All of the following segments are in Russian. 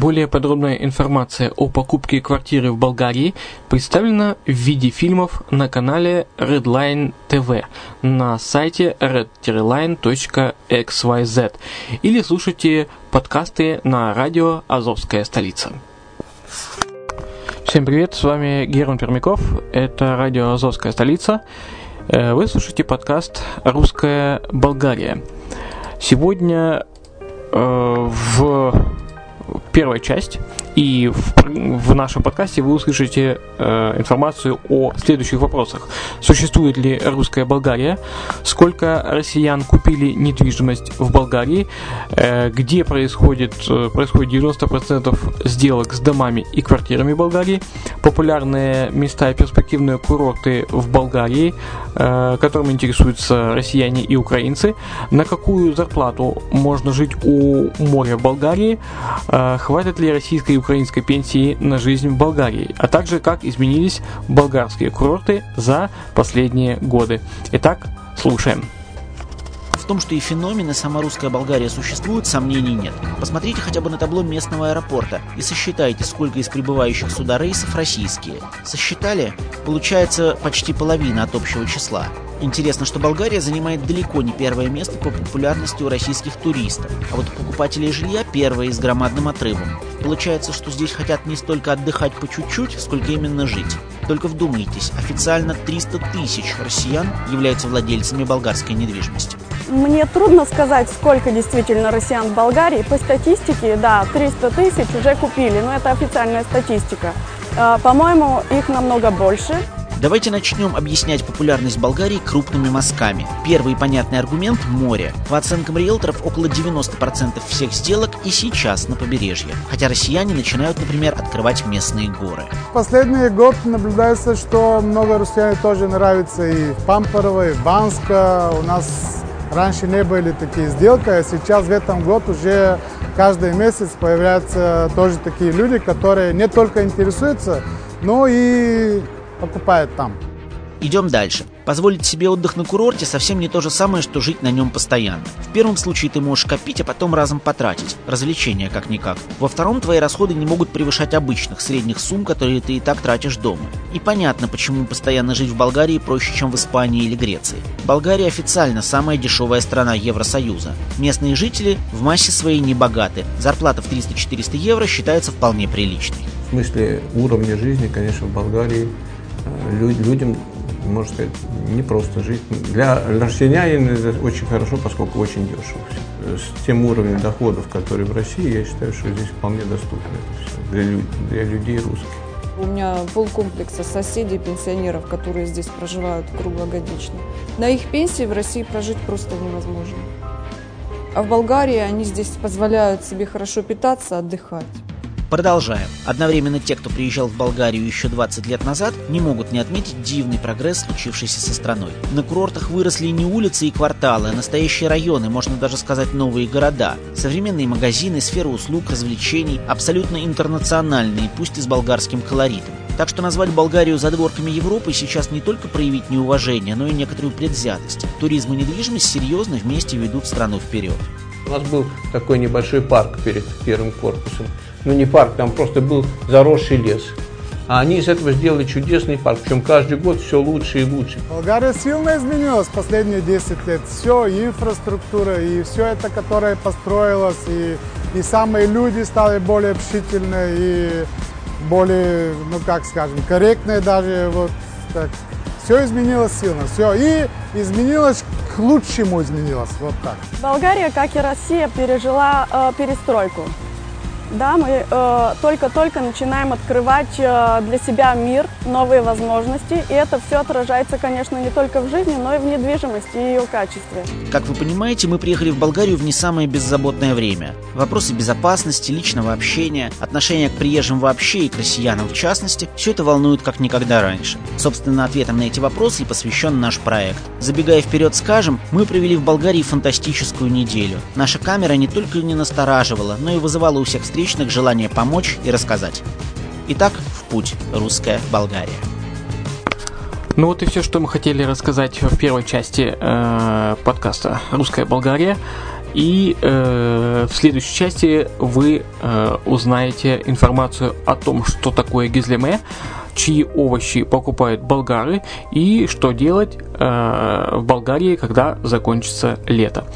Более подробная информация о покупке квартиры в Болгарии представлена в виде фильмов на канале Redline TV на сайте red-line.xyz или слушайте подкасты на радио «Азовская столица». Всем привет, с вами Герман Пермяков, это радио «Азовская столица». Э, вы слушаете подкаст «Русская Болгария». Сегодня э, в первая часть, и в, в нашем подкасте вы услышите э, информацию о следующих вопросах. Существует ли русская Болгария? Сколько россиян купили недвижимость в Болгарии? Э, где происходит, э, происходит 90% сделок с домами и квартирами Болгарии? Популярные места и перспективные курорты в Болгарии, э, которым интересуются россияне и украинцы. На какую зарплату можно жить у моря в Болгарии? Э, хватит ли российской украинской пенсии на жизнь в Болгарии, а также как изменились болгарские курорты за последние годы. Итак, слушаем. Том, что и феномены сама русская Болгария существуют, сомнений нет. Посмотрите хотя бы на табло местного аэропорта и сосчитайте, сколько из прибывающих сюда рейсов российские. Сосчитали? Получается почти половина от общего числа. Интересно, что Болгария занимает далеко не первое место по популярности у российских туристов, а вот у покупателей жилья первое и с громадным отрывом. Получается, что здесь хотят не столько отдыхать по чуть-чуть, сколько именно жить. Только вдумайтесь, официально 300 тысяч россиян являются владельцами болгарской недвижимости. Мне трудно сказать, сколько действительно россиян в Болгарии. По статистике, да, 300 тысяч уже купили, но это официальная статистика. А, по-моему, их намного больше. Давайте начнем объяснять популярность Болгарии крупными мазками. Первый понятный аргумент – море. По оценкам риэлторов, около 90% всех сделок и сейчас на побережье. Хотя россияне начинают, например, открывать местные горы. Последний год наблюдается, что много россиян тоже нравится и Пампорово, и в Банско. У нас раньше не были такие сделки, а сейчас в этом году уже каждый месяц появляются тоже такие люди, которые не только интересуются, но и покупает там. Идем дальше. Позволить себе отдых на курорте совсем не то же самое, что жить на нем постоянно. В первом случае ты можешь копить, а потом разом потратить. Развлечения как-никак. Во втором твои расходы не могут превышать обычных, средних сумм, которые ты и так тратишь дома. И понятно, почему постоянно жить в Болгарии проще, чем в Испании или Греции. Болгария официально самая дешевая страна Евросоюза. Местные жители в массе своей не богаты. Зарплата в 300-400 евро считается вполне приличной. В смысле уровня жизни, конечно, в Болгарии э, людям можно сказать, не просто жить. Для россиянина это очень хорошо, поскольку очень дешево. С тем уровнем доходов, который в России, я считаю, что здесь вполне доступно это все для, для людей русских. У меня полкомплекса соседей, пенсионеров, которые здесь проживают круглогодично. На их пенсии в России прожить просто невозможно. А в Болгарии они здесь позволяют себе хорошо питаться, отдыхать. Продолжаем. Одновременно те, кто приезжал в Болгарию еще 20 лет назад, не могут не отметить дивный прогресс, случившийся со страной. На курортах выросли не улицы и кварталы, а настоящие районы, можно даже сказать новые города. Современные магазины, сфера услуг, развлечений, абсолютно интернациональные, пусть и с болгарским колоритом. Так что назвать Болгарию задворками Европы сейчас не только проявить неуважение, но и некоторую предвзятость. Туризм и недвижимость серьезно вместе ведут страну вперед. У нас был такой небольшой парк перед первым корпусом ну не парк, там просто был заросший лес. А они из этого сделали чудесный парк, причем каждый год все лучше и лучше. Болгария сильно изменилась последние 10 лет. Все, и инфраструктура, и все это, которое построилось, и, и самые люди стали более общительные, и более, ну как скажем, корректные даже. Вот так. Все изменилось сильно, все. И изменилось к лучшему изменилось, вот так. Болгария, как и Россия, пережила э, перестройку. Да, мы э, только-только начинаем открывать э, для себя мир, новые возможности, и это все отражается, конечно, не только в жизни, но и в недвижимости и ее качестве. Как вы понимаете, мы приехали в Болгарию в не самое беззаботное время. Вопросы безопасности, личного общения, отношения к приезжим вообще и к россиянам в частности, все это волнует как никогда раньше. Собственно, ответом на эти вопросы и посвящен наш проект. Забегая вперед, скажем, мы провели в Болгарии фантастическую неделю. Наша камера не только не настораживала, но и вызывала у всех встреч встречных желание помочь и рассказать. Итак, в путь. Русская Болгария. Ну вот и все, что мы хотели рассказать в первой части э, подкаста «Русская Болгария». И э, в следующей части вы э, узнаете информацию о том, что такое гизлеме, чьи овощи покупают болгары и что делать э, в Болгарии, когда закончится лето.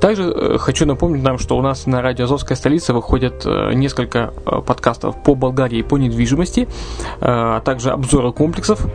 Также э, хочу напомнить нам, что у нас на радио Азовская столица выходят э, несколько э, подкастов по Болгарии, по недвижимости, а также обзоры комплексов,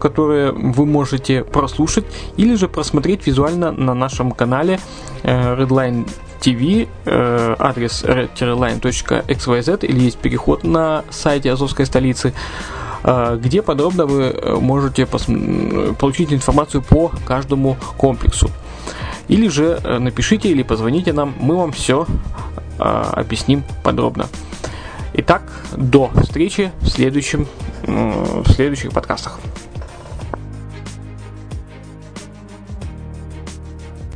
которые вы можете прослушать или же просмотреть визуально на нашем канале Redline TV, адрес redline.xyz или есть переход на сайте Азовской столицы где подробно вы можете получить информацию по каждому комплексу. Или же э, напишите или позвоните нам, мы вам все а, объясним подробно. Итак, до встречи в, следующем, в следующих подкастах.